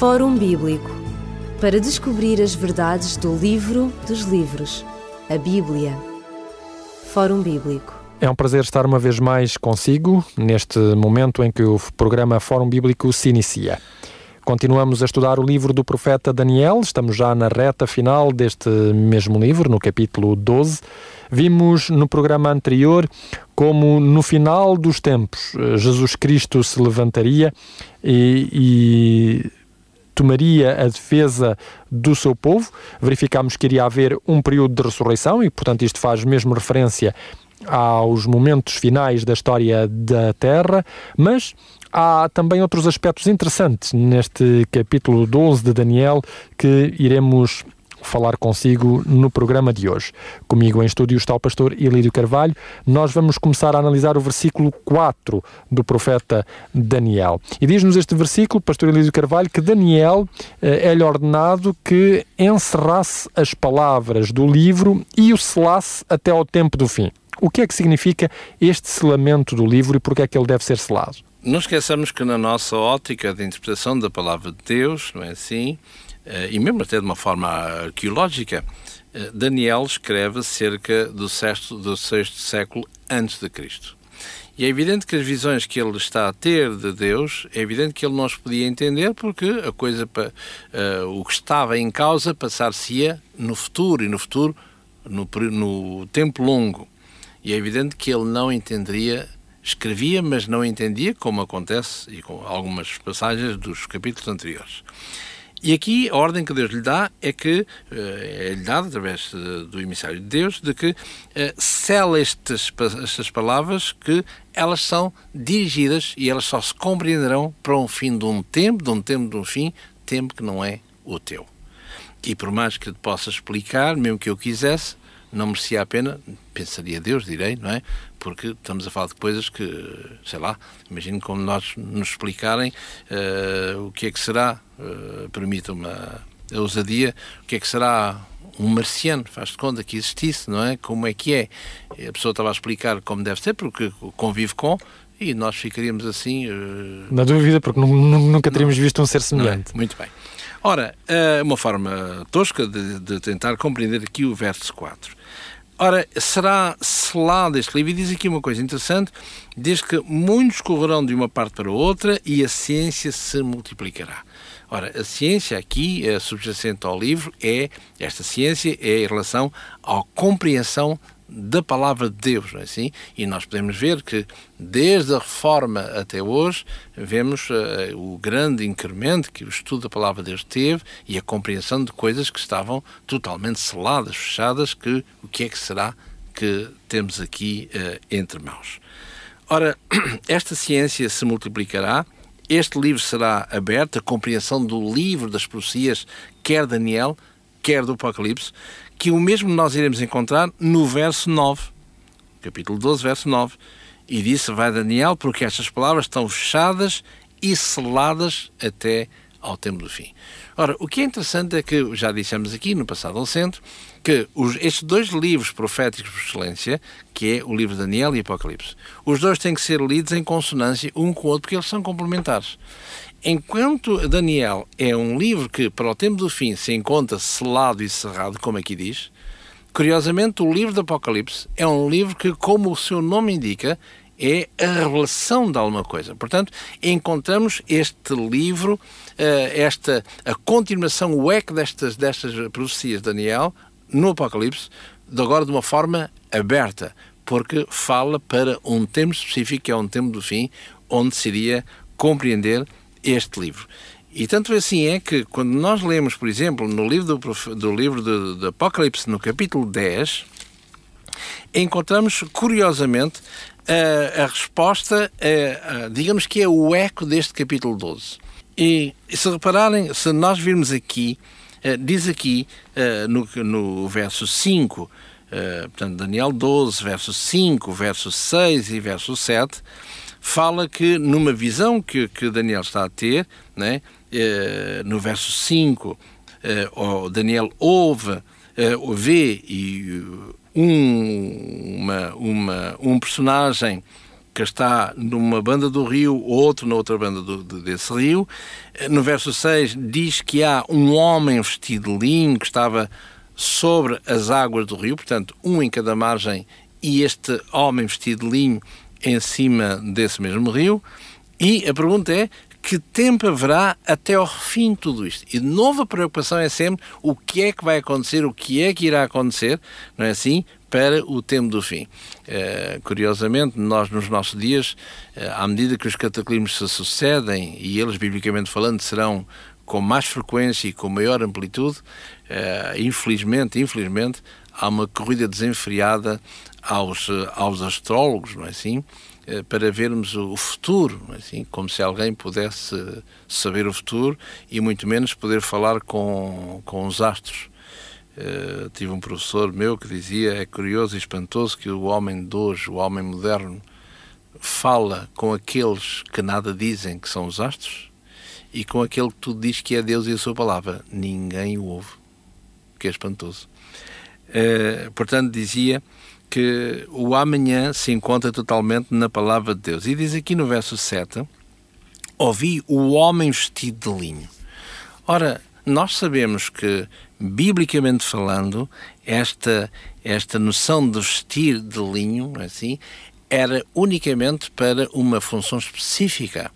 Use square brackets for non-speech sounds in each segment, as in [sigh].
Fórum Bíblico para descobrir as verdades do livro dos livros, a Bíblia. Fórum Bíblico. É um prazer estar uma vez mais consigo neste momento em que o programa Fórum Bíblico se inicia. Continuamos a estudar o livro do profeta Daniel, estamos já na reta final deste mesmo livro, no capítulo 12. Vimos no programa anterior como no final dos tempos Jesus Cristo se levantaria e, e tomaria a defesa do seu povo. Verificámos que iria haver um período de ressurreição e, portanto, isto faz mesmo referência aos momentos finais da história da Terra, mas há também outros aspectos interessantes neste capítulo 12 de Daniel que iremos falar consigo no programa de hoje. Comigo em estúdio está o pastor Ilírio Carvalho. Nós vamos começar a analisar o versículo 4 do profeta Daniel. E diz-nos este versículo, pastor Ilírio Carvalho, que Daniel eh, é-lhe ordenado que encerrasse as palavras do livro e o selasse até ao tempo do fim. O que é que significa este selamento do livro e por que é que ele deve ser selado? Não esqueçamos que na nossa ótica de interpretação da palavra de Deus, não é assim? Eh, e mesmo até de uma forma arqueológica, eh, Daniel escreve cerca do sexto, do sexto século antes de Cristo. E é evidente que as visões que ele está a ter de Deus, é evidente que ele não as podia entender porque a coisa, uh, o que estava em causa passar-se-ia no futuro, e no futuro, no, no tempo longo. E é evidente que ele não entenderia, escrevia, mas não entendia, como acontece e com algumas passagens dos capítulos anteriores. E aqui a ordem que Deus lhe dá é que, eh, é-lhe dada através do emissário de Deus, de que uh, sela estas, estas palavras que elas são dirigidas e elas só se compreenderão para um fim de um tempo, de um tempo de um fim, tempo que não é o teu. E por mais que te possa explicar, mesmo que eu quisesse, não merecia a pena, pensaria Deus, direi, não é? Porque estamos a falar de coisas que, sei lá, imagino como nós nos explicarem uh, o que é que será, uh, permitam-me a, a ousadia, o que é que será um marciano, faz-te conta que existisse, não é? Como é que é? A pessoa estava a explicar como deve ser, porque convive com, e nós ficaríamos assim. Uh... Na dúvida, porque nunca teríamos não, visto um ser é? semelhante. É? Muito bem. Ora, uma forma tosca de, de, tentar compreender aqui o verso 4. Ora, será selado este livro? E diz aqui uma coisa interessante: diz que muitos correrão de uma parte para outra e a ciência se multiplicará. Ora, a ciência aqui, a subjacente ao livro, é esta ciência é em relação à compreensão da palavra de Deus, não é assim? E nós podemos ver que desde a reforma até hoje vemos uh, o grande incremento que o estudo da palavra de Deus teve e a compreensão de coisas que estavam totalmente seladas, fechadas, que o que é que será que temos aqui uh, entre mãos. Ora, [clears throat] esta ciência se multiplicará, este livro será aberto, a compreensão do livro das profecias, quer Daniel, quer do Apocalipse, que o mesmo nós iremos encontrar no verso 9, capítulo 12, verso 9. E disse, vai Daniel, porque estas palavras estão fechadas e seladas até ao tempo do fim. Ora, o que é interessante é que, já dissemos aqui no passado ao centro, que os, estes dois livros proféticos por excelência, que é o livro de Daniel e Apocalipse, os dois têm que ser lidos em consonância um com o outro, porque eles são complementares. Enquanto Daniel é um livro que, para o tempo do fim, se encontra selado e cerrado, como aqui diz, curiosamente, o livro do Apocalipse é um livro que, como o seu nome indica, é a revelação de alguma coisa. Portanto, encontramos este livro, eh, esta a continuação, o eco destas, destas profecias de Daniel no Apocalipse, de agora de uma forma aberta, porque fala para um tempo específico, que é um tempo do fim, onde seria compreender este livro. E tanto assim é que, quando nós lemos, por exemplo, no livro do, do livro do, do Apocalipse, no capítulo 10, encontramos, curiosamente, a, a resposta, a, a, digamos que é o eco deste capítulo 12. E se repararem, se nós virmos aqui, uh, diz aqui uh, no, no verso 5, uh, portanto, Daniel 12, verso 5, verso 6 e verso 7, fala que numa visão que, que Daniel está a ter, né, eh, no verso 5, eh, Daniel ouve, eh, vê e um, uma, uma, um personagem que está numa banda do rio, outro na outra banda do, desse rio. No verso 6 diz que há um homem vestido de linho que estava sobre as águas do rio, portanto, um em cada margem, e este homem vestido de linho em cima desse mesmo rio. E a pergunta é: que tempo haverá até ao fim de tudo isto? E de novo a preocupação é sempre o que é que vai acontecer, o que é que irá acontecer, não é assim? Para o tempo do fim. Uh, curiosamente, nós nos nossos dias, uh, à medida que os cataclismos se sucedem, e eles, biblicamente falando, serão com mais frequência e com maior amplitude, uh, infelizmente, infelizmente, há uma corrida desenfreada aos, aos astrólogos, não é assim? Eh, para vermos o futuro, é assim, como se alguém pudesse saber o futuro e muito menos poder falar com, com os astros. Uh, tive um professor meu que dizia é curioso e espantoso que o homem de hoje, o homem moderno, fala com aqueles que nada dizem que são os astros e com aquele que tudo diz que é Deus e a sua palavra. Ninguém o ouve, que é espantoso. Uh, portanto, dizia que o amanhã se encontra totalmente na palavra de Deus. E diz aqui no verso 7: Ouvi o homem vestido de linho. Ora, nós sabemos que, biblicamente falando, esta, esta noção de vestir de linho, é assim, era unicamente para uma função específica.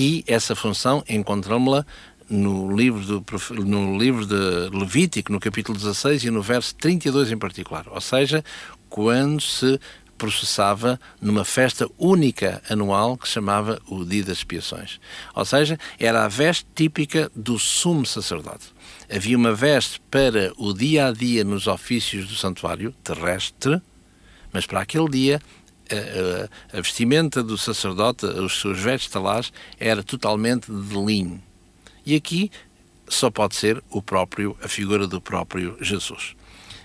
E essa função encontramos-la no livro, do, no livro de Levítico, no capítulo 16 e no verso 32 em particular. Ou seja, quando se processava numa festa única anual que chamava o Dia das Expiações. Ou seja, era a veste típica do sumo sacerdote. Havia uma veste para o dia a dia nos ofícios do santuário terrestre, mas para aquele dia a, vestimenta do sacerdote, os seus vestes talares, era totalmente de linho. E aqui só pode ser o próprio, a figura do próprio Jesus.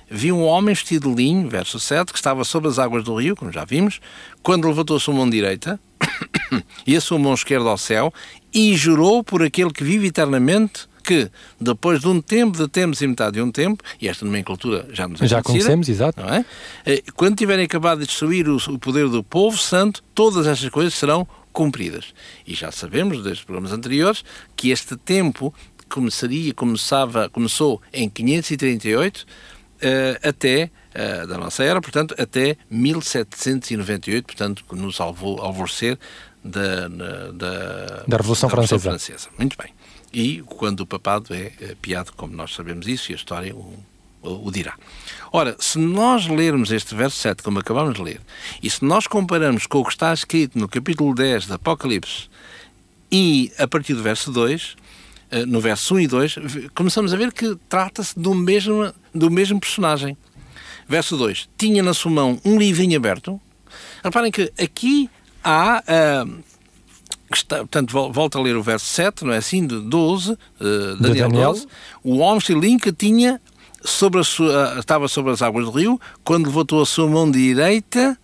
Vi um homem vestido de linho, verso 7, que estava sobre as águas do rio, como já vimos, quando levantou a sua mão direita [coughs] e a sua mão esquerda ao céu e jurou por aquele que vive eternamente que, depois de um tempo, de tempos e metade de um tempo, e esta nomenclatura já nos é Já conhecemos, exato. É? Eh, quando tiverem acabado de destruir o, poder do povo santo, todas estas coisas serão cumpridas. E já sabemos, desde programas anteriores, que este tempo começaria, começava, começou em 538, uh, até uh, da nossa era, portanto, até 1798, portanto, que nos alvorecer da, da, da, Revolução, da Francesa. Francesa. Muito bem. E quando o papado é, é piado, como nós sabemos isso, e a história o, o, o, dirá. Ora, se nós lermos este verso 7, como acabamos de ler, e se nós comparamos com o que está escrito no capítulo 10 do Apocalipse, e a partir do verso 2, eh, no verso 1 e 2, começamos a ver que trata-se do mesmo, do mesmo personagem. Verso 2: Tinha na sua mão um livrinho aberto. Reparem que aqui há. Uh, está, portanto, volta a ler o verso 7, não é assim? De 12, uh, Daniel, de Daniel 12. O homem estilinho que tinha sobre a sua, estava sobre as águas do rio, quando levantou a sua mão direita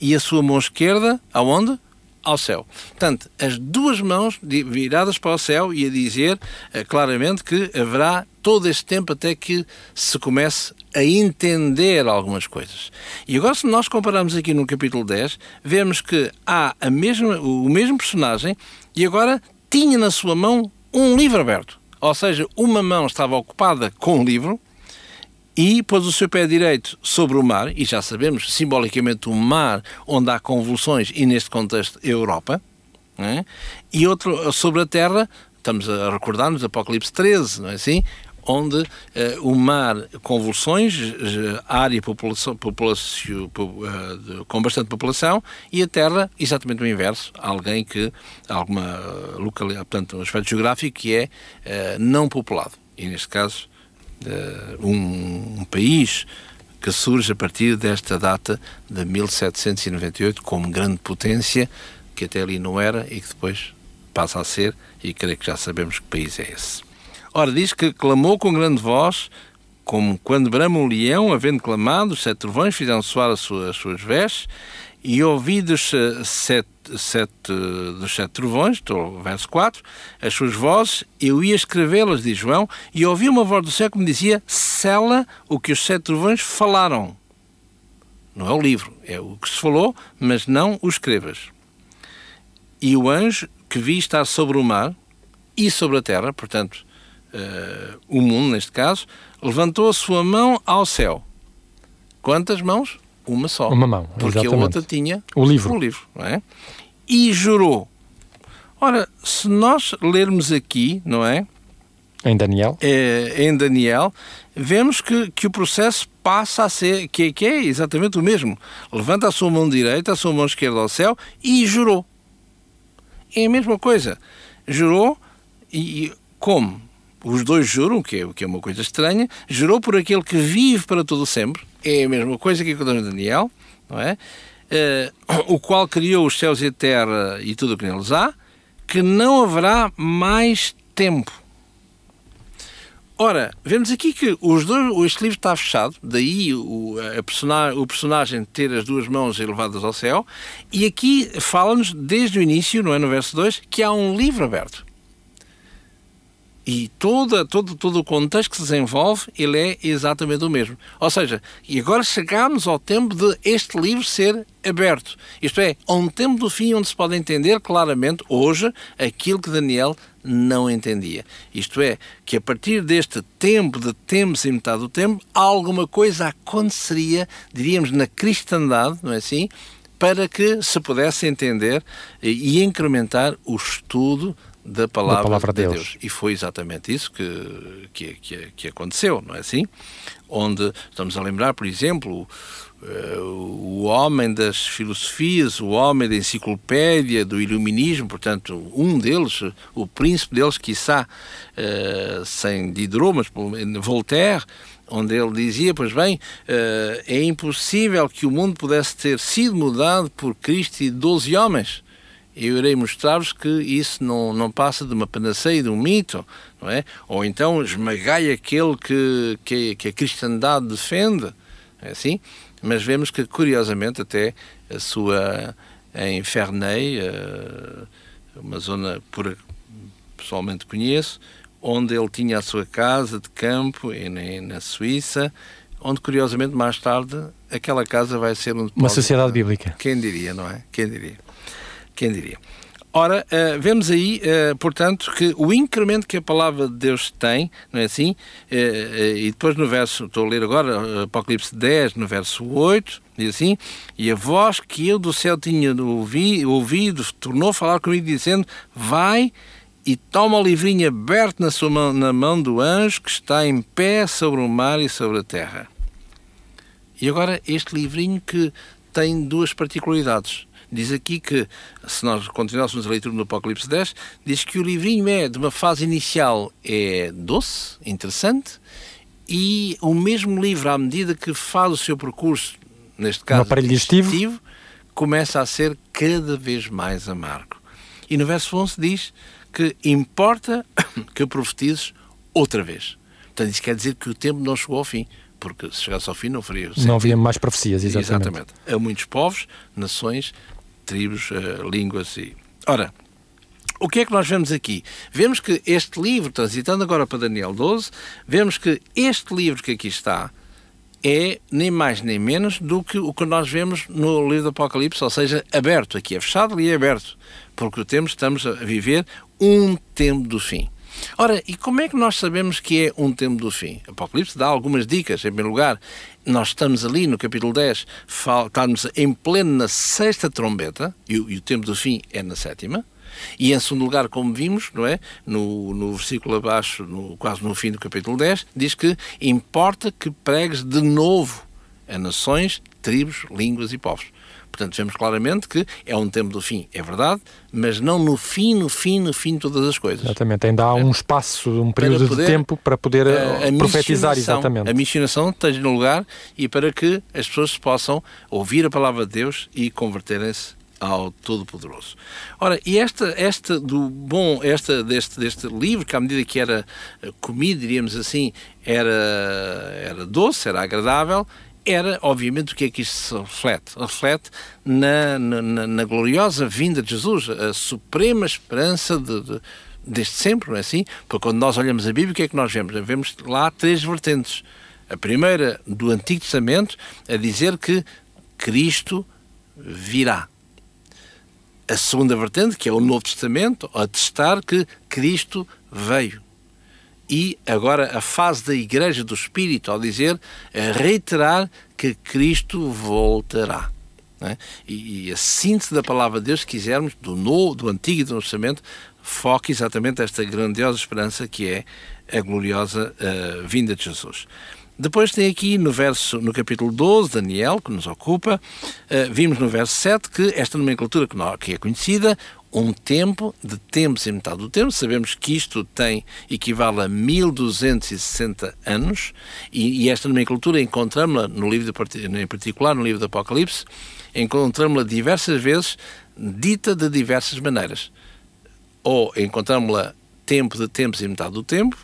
e a sua mão esquerda, aonde? ao céu. Portanto, as duas mãos viradas para o céu e a dizer uh, claramente que haverá todo este tempo até que se comece a entender algumas coisas. E agora, se nós compararmos aqui no capítulo 10, vemos que há a mesma, o mesmo personagem e agora tinha na sua mão um livro aberto. Ou seja, uma mão estava ocupada com o livro e pôs o seu pé direito sobre o mar, e já sabemos simbolicamente o mar onde há convulsões, e neste contexto Europa, é? e outro sobre a terra, estamos a recordar-nos Apocalipse 13, não é assim? Onde uh, o mar, convulsões, área população, população, uh, com bastante população, e a terra, exatamente o inverso, alguém que, alguma localidade, portanto, um aspecto geográfico que é não populado. E neste caso, um, um país que surge a partir desta data de 1798 como grande potência, que até ali não era e que depois passa a ser, e creio que já sabemos que país é esse. Ora, diz que clamou com grande voz, como quando brama um leão, havendo clamado, os sete trovões fizeram soar as suas, as suas vestes, e ouvi dos sete, sete, dos sete trovões, estou, verso 4, as suas vozes, eu ia escrevê-las, diz João, e ouvi uma voz do céu que me dizia, sela o que os sete trovões falaram. não é o livro, é o que se falou, mas não o escrevas. E o anjo que vi estar sobre o mar e sobre a terra, portanto, uh, o mundo neste caso, levantou a sua mão ao céu. Quantas mãos? Uma só. Uma mão, Porque exatamente. a outra tinha o livro. O livro, não é? E jurou. Ora, se nós lermos aqui, não é? Em Daniel? É, em Daniel, vemos que, que o processo passa a ser, que, que é exatamente o mesmo. Levanta a sua mão direita, a sua mão esquerda ao céu e jurou. É a mesma coisa. Jurou e como? Os dois juram, que é, que é uma coisa estranha, jurou por aquele que vive para todo sempre. É a mesma coisa que em Daniel, não é? Uh, o qual criou os céus e a terra e tudo o que neles há, que não haverá mais tempo. Ora, vemos aqui que os dois, este livro está fechado, daí o, o personagem ter as duas mãos elevadas ao céu, e aqui fala-nos desde o início, não é, no verso 2, que há um livro aberto. E toda, todo, todo o contexto que se desenvolve, ele é exatamente o mesmo. Ou seja, e agora chegamos ao tempo de este livro ser aberto. Isto é, a um tempo do fim onde se pode entender claramente, hoje, aquilo que Daniel não entendia. Isto é, que a partir deste tempo de tempos e metade do tempo, alguma coisa aconteceria, diríamos, na cristandade, não é assim? Para que se pudesse entender e incrementar o estudo da palavra, da palavra de Deus. Deus. E foi exatamente isso que, que, que, que, aconteceu, não é assim? Onde estamos a lembrar, por exemplo, o homem das filosofias, o homem da enciclopédia, do iluminismo, portanto, um deles, o príncipe deles, quiçá, sem Diderot, mas Voltaire, onde ele dizia, pois bem, é impossível que o mundo pudesse ter sido mudado por Cristo e 12 homens eu irei mostrar-vos que isso não, não passa de uma panaceia, de um mito, não é? Ou então esmagai aquele que, que, que a cristandade defende, é assim? Mas vemos que, curiosamente, até a sua, em Ferney, uma zona por pessoalmente conheço, onde ele tinha a sua casa de campo, na Suíça, onde, curiosamente, mais tarde, aquela casa vai ser um uma sociedade bíblica. Quem diria, não é? Quem diria? Quem diria? Ora, uh, vemos aí, uh, portanto, que o incremento que a palavra de Deus tem, não é assim? Uh, e depois no verso, estou a ler agora, Apocalipse 10, no verso 8, diz assim: E a voz que eu do céu tinha ouvi, ouvido tornou a falar comigo, dizendo: Vai e toma o livrinho aberto na, sua mão, na mão do anjo que está em pé sobre o mar e sobre a terra. E agora, este livrinho que tem duas particularidades diz aqui que, se nós continuássemos a leitura no Apocalipse 10, diz que o livrinho é, de uma fase inicial, é doce, interessante, e o mesmo livro, à medida que faz o seu percurso, neste caso, no aparelho digestivo, começa a ser cada vez mais amargo. E no verso 11 diz que importa [coughs] que profetizes outra vez. Portanto, isso quer dizer que o tempo não chegou ao fim porque se chegasse ao fim não faria sentido. Não havia mais profecias, exatamente. Exatamente. Há muitos povos, nações, tribos, uh, línguas e... Ora, o que é que nós vemos aqui? Vemos que este livro, transitando agora para Daniel 12, vemos que este livro que aqui está é nem mais nem menos do que o que nós vemos no livro do Apocalipse, ou seja, aberto. Aqui é fechado e é aberto, porque o tempo estamos a viver um tempo do fim. Ora, e como é que nós sabemos que é um tempo do fim? Apocalipse dá algumas dicas. Em primeiro lugar, nós estamos ali no capítulo 10, estamos em pleno na sexta trombeta, e o, e o tempo do fim é na sétima. E em segundo lugar, como vimos, não é? No, no versículo abaixo, no, quase no fim do capítulo 10, diz que importa que pregues de novo a nações, tribos, línguas e povos. Portanto, vemos claramente que é um tempo do fim, é verdade, mas não no fim, no fim, no fim de todas as coisas. Exatamente, ainda há um espaço, um período poder, de tempo para poder a, a profetizar exatamente. A missionação esteja no lugar e para que as pessoas possam ouvir a palavra de Deus e converterem-se ao Todo-Poderoso. Ora, e esta, esta do bom, esta deste, deste livro, que à medida que era comido, diríamos assim, era, era doce, era agradável, era, obviamente, o que é que isto se reflete? Reflete na, na, na gloriosa vinda de Jesus, a suprema esperança de, de, desde sempre, não é assim? Porque quando nós olhamos a Bíblia, o que é que nós vemos? Vemos lá três vertentes. A primeira, do Antigo Testamento, a dizer que Cristo virá. A segunda vertente, que é o Novo Testamento, atestar que Cristo veio. E agora a fase da Igreja do Espírito, ao dizer, a reiterar que Cristo voltará. É? E, e, a síntese da palavra de Deus, se quisermos, do, novo, do Antigo e do Novo foca exatamente esta grandiosa esperança que é a gloriosa uh, vinda de Jesus. Depois tem aqui no verso, no capítulo 12, Daniel, que nos ocupa, uh, vimos no verso 7 que esta nomenclatura que, não, que é conhecida, um tempo de tempos e metade do tempo. Sabemos que isto tem equivale a 1260 anos e, e esta nomenclatura encontramos-la no livro de, em particular no livro do Apocalipse, encontramos-la diversas vezes dita de diversas maneiras. Ou encontramos-la tempo de tempos e metade do tempo,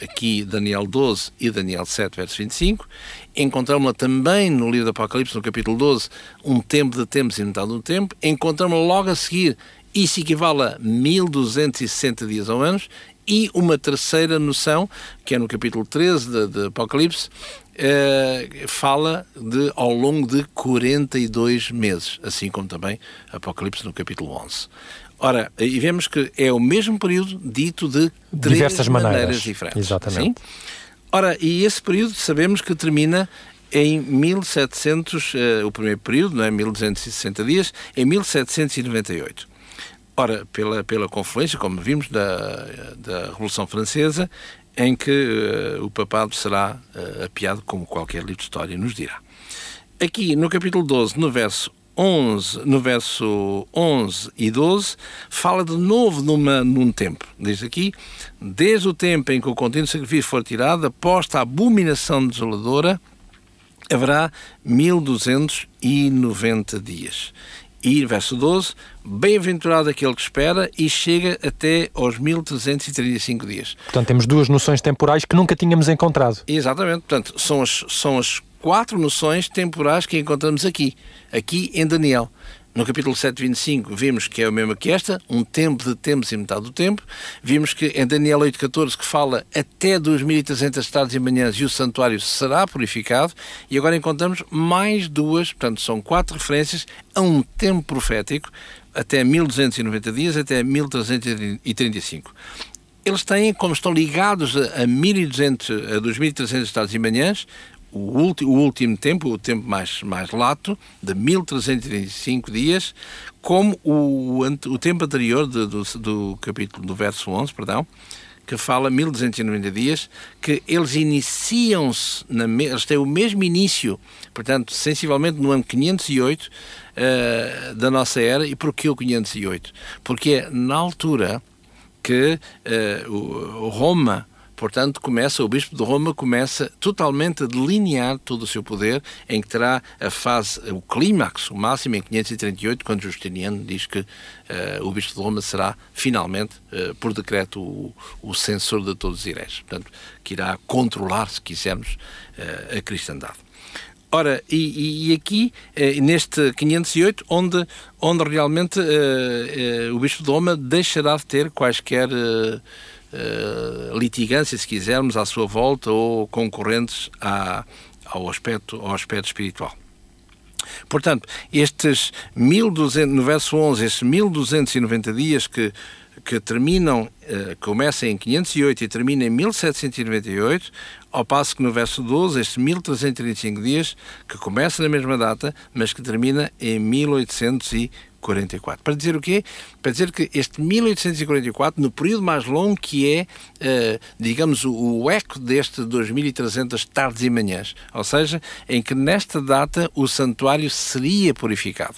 aqui Daniel 12 e Daniel 7, verso 25. Encontramos-la também no livro do Apocalipse, no capítulo 12, um tempo de tempos e metade do tempo. Encontramos-la logo a seguir, isso equivale a 1260 dias ou anos. E uma terceira noção, que é no capítulo 13 de, de Apocalipse, eh, fala de ao longo de 42 meses, assim como também Apocalipse no capítulo 11. Ora, e vemos que é o mesmo período dito de diversas maneiras, maneiras diferentes. Exatamente. Sim? Ora, e esse período sabemos que termina em 1700, uh, eh, o primeiro período, não é? 1260 dias, em 1798. Ora, pela, pela confluência, como vimos, da, da Revolução Francesa, em que uh, o papado será uh, apiado, como qualquer livro de história nos dirá. Aqui, no capítulo 12, no verso 11, no verso 11 e 12, fala de novo numa, num tempo. Diz aqui, desde o tempo em que o contínuo sacrifício for tirado, após a abominação desoladora, haverá 1290 dias. E, verso 12, bem-aventurado aquele que espera e chega até aos 1335 dias. Portanto, temos duas noções temporais que nunca tínhamos encontrado. Exatamente. Portanto, são as, são as quatro noções temporais que encontramos aqui, aqui em Daniel. No capítulo 7, 25, vimos que é o mesmo que esta, um tempo de tempos e metade do tempo. Vimos que em Daniel 8, 14, que fala até 2.300 tardes e manhãs e o santuário será purificado. E agora encontramos mais duas, portanto, são quatro referências a um tempo profético, até 1290 dias, até 1335 eles têm, como estão ligados a, 1200, a 2300 tardes e manhãs, o, o último tempo, o tempo mais, mais lato, de 1335 dias, como o, o tempo anterior de, do, do capítulo, do verso 11, perdão, que fala 1290 dias, que eles iniciam-se, eles têm o mesmo início, portanto, sensivelmente no ano 508 uh, eh, da nossa era. E porquê o 508? Porque é na altura que uh, Roma Portanto, começa, o Bispo de Roma começa totalmente a delinear todo o seu poder, em que terá a fase, o clímax, o máximo, em 538, quando Justiniano diz que uh, o Bispo de Roma será, finalmente, uh, por decreto, o, o, censor de todos os heréis. Portanto, que irá controlar, se quisermos, uh, a cristandade. Ora, e, e aqui, neste 508, onde, onde realmente o Bispo de Roma deixará de ter quaisquer litigância, se quisermos, à sua volta ou concorrentes à, ao, aspecto, ao aspecto espiritual. Portanto, estes 1200, no verso 11, estes 1290 dias que, que terminam, uh, começam em 508 e terminam em 1798, ao passo que no verso 12, estes 1335 dias, que começa na mesma data, mas que termina em 1800 1844. Para dizer o quê? Para dizer que este 1844, no período mais longo que é, uh, digamos, o, o, eco deste 2300 tardes e manhãs, ou seja, em que nesta data o santuário seria purificado.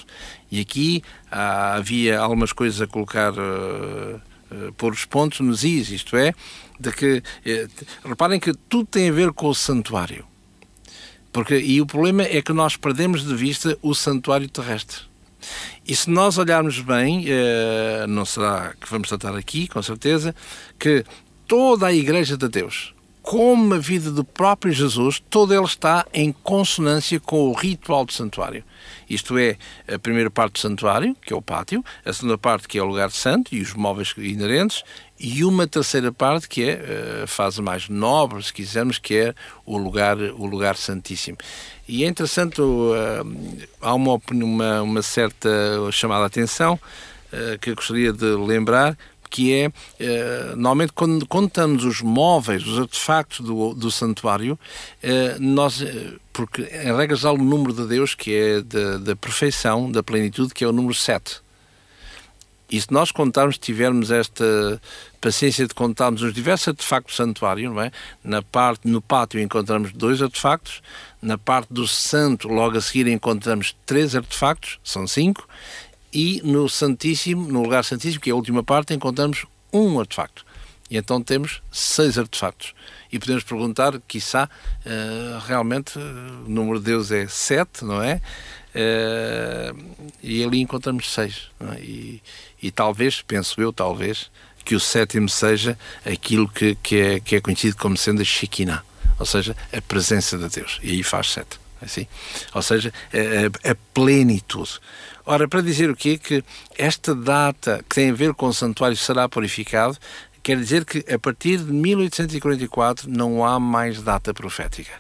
E aqui havia algumas coisas a colocar. Uh, uh, pôr os pontos nos is, isto é, de que reparem que tudo tem a ver com o santuário. Porque, e o problema é que nós perdemos de vista o santuário terrestre. E se nós olharmos bem, eh, não será que vamos tratar aqui, com certeza, que toda a Igreja de Deus, como a vida do próprio Jesus, todo ele está em consonância com o ritual do santuário. Isto é, a primeira parte do santuário, que é o pátio, a segunda parte, que é o lugar santo e os móveis inerentes, e uma terceira parte, que é eh, a fase mais nobre, se quisermos, que é o lugar, o lugar santíssimo. E é interessante, uh, há uma, uma, uma certa chamada atenção uh, que eu gostaria de lembrar, que é, eh, normalmente, quando contamos os móveis, os artefactos do, do santuário, eh, nós, eh, porque em regras há o número de Deus que é da, da perfeição, da plenitude, que é o número 7. E se nós contarmos, tivermos esta paciência de contarmos os diversos artefactos do santuário, não é? Na parte, no pátio encontramos dois artefactos, na parte do santo, logo a seguir encontramos três artefactos, são cinco, e no Santíssimo, no lugar Santíssimo, que é a última parte, encontramos um artefacto. E então temos seis artefactos. E podemos perguntar, quiçá, uh, realmente o número de Deus é sete, não é? Uh, e ali encontramos seis. É? E, e, talvez, penso eu, talvez, que o sétimo seja aquilo que, que, é, que é conhecido como sendo a Shekinah, ou seja, a presença de Deus. E aí faz sete. É assim? Ou seja, a, a plenitude. Ora, para dizer o quê? Que esta data que tem a ver com o santuário será purificado, quer dizer que a partir de 1844 não há mais data profética.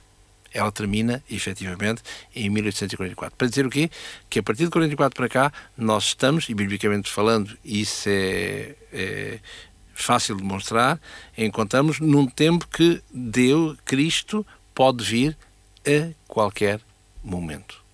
Ela termina, efetivamente, em 1844. Para dizer o quê? Que a partir de 44 para cá, nós estamos, e biblicamente falando, isso é, é fácil de mostrar, encontramos num tempo que Deus, Cristo, pode vir a qualquer momento.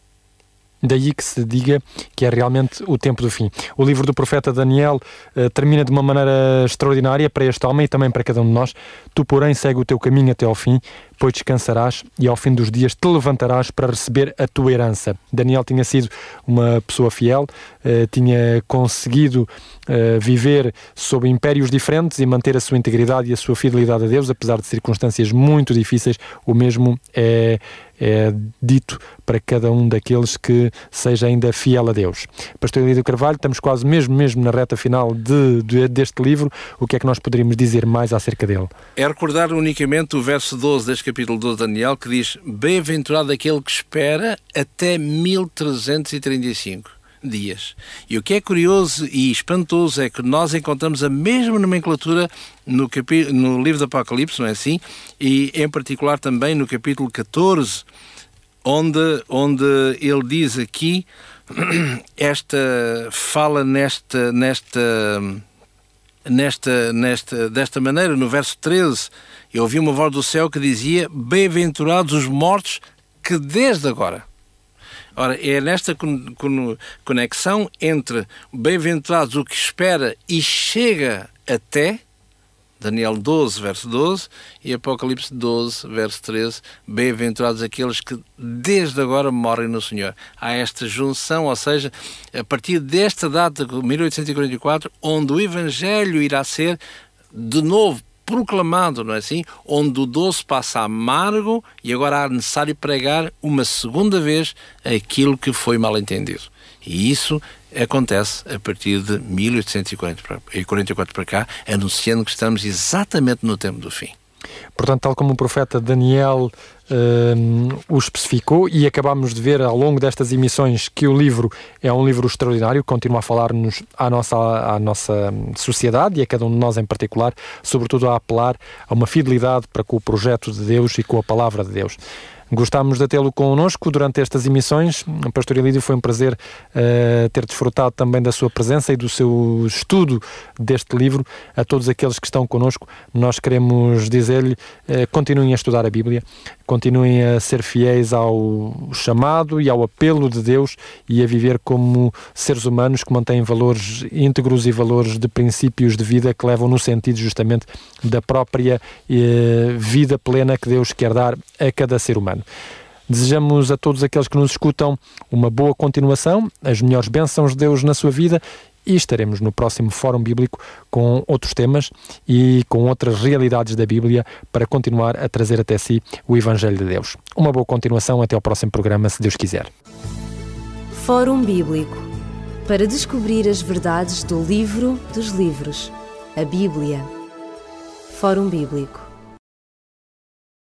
Daí que se diga que é realmente o tempo do fim. O livro do profeta Daniel uh, termina de uma maneira extraordinária para este homem e também para cada um de nós. Tu, porém, segue o teu caminho até ao fim, pois descansarás e ao fim dos dias te levantarás para receber a tua herança. Daniel tinha sido uma pessoa fiel, uh, tinha conseguido uh, viver sob impérios diferentes e manter a sua integridade e a sua fidelidade a Deus, apesar de circunstâncias muito difíceis. O mesmo é, é dito para cada um daqueles que seja ainda fiel a Deus. Pastor Elidio Carvalho, estamos quase mesmo, mesmo na reta final de, de, deste livro. O que é que nós poderíamos dizer mais acerca dele? É recordar unicamente o verso 12 deste capítulo 12 de Daniel, que diz: Bem-aventurado aquele que espera até 1335 dias. E o que é curioso e espantoso é que nós encontramos a mesma nomenclatura no, no livro do Apocalipse, não é assim? E em particular também no capítulo 14, onde, onde ele diz aqui, [clears throat] esta fala nesta, nesta, nesta, nesta, desta maneira, no verso 13, eu ouvi uma voz do céu que dizia: Bem-aventurados os mortos que desde agora. Ora, é nesta conexão entre bem-aventurados o que espera e chega até, Daniel 12, verso 12, e Apocalipse 12, verso 13, bem-aventurados aqueles que desde agora morrem no Senhor. Há esta junção, ou seja, a partir desta data, 1844, onde o Evangelho irá ser de novo proclamado, não é assim? Onde o doce passa amargo e agora há necessário pregar uma segunda vez aquilo que foi mal entendido. E isso acontece a partir de 1844 para cá, anunciando que estamos exatamente no tempo do fim. Portanto, tal como o profeta Daniel uh, o especificou, e acabamos de ver ao longo destas emissões que o livro é um livro extraordinário, continua a falar-nos à nossa, à nossa sociedade e a cada um de nós em particular, sobretudo a apelar a uma fidelidade para com o projeto de Deus e com a palavra de Deus. Gostámos de tê-lo connosco durante estas emissões. Pastor Elídio, foi um prazer uh, ter desfrutado também da sua presença e do seu estudo deste livro. A todos aqueles que estão connosco, nós queremos dizer-lhe: uh, continuem a estudar a Bíblia, continuem a ser fiéis ao chamado e ao apelo de Deus e a viver como seres humanos que mantêm valores íntegros e valores de princípios de vida que levam no sentido justamente da própria uh, vida plena que Deus quer dar a cada ser humano. Desejamos a todos aqueles que nos escutam uma boa continuação, as melhores bênçãos de Deus na sua vida e estaremos no próximo Fórum Bíblico com outros temas e com outras realidades da Bíblia para continuar a trazer até si o Evangelho de Deus. Uma boa continuação, até ao próximo programa, se Deus quiser. Fórum Bíblico para descobrir as verdades do livro dos livros, a Bíblia. Fórum Bíblico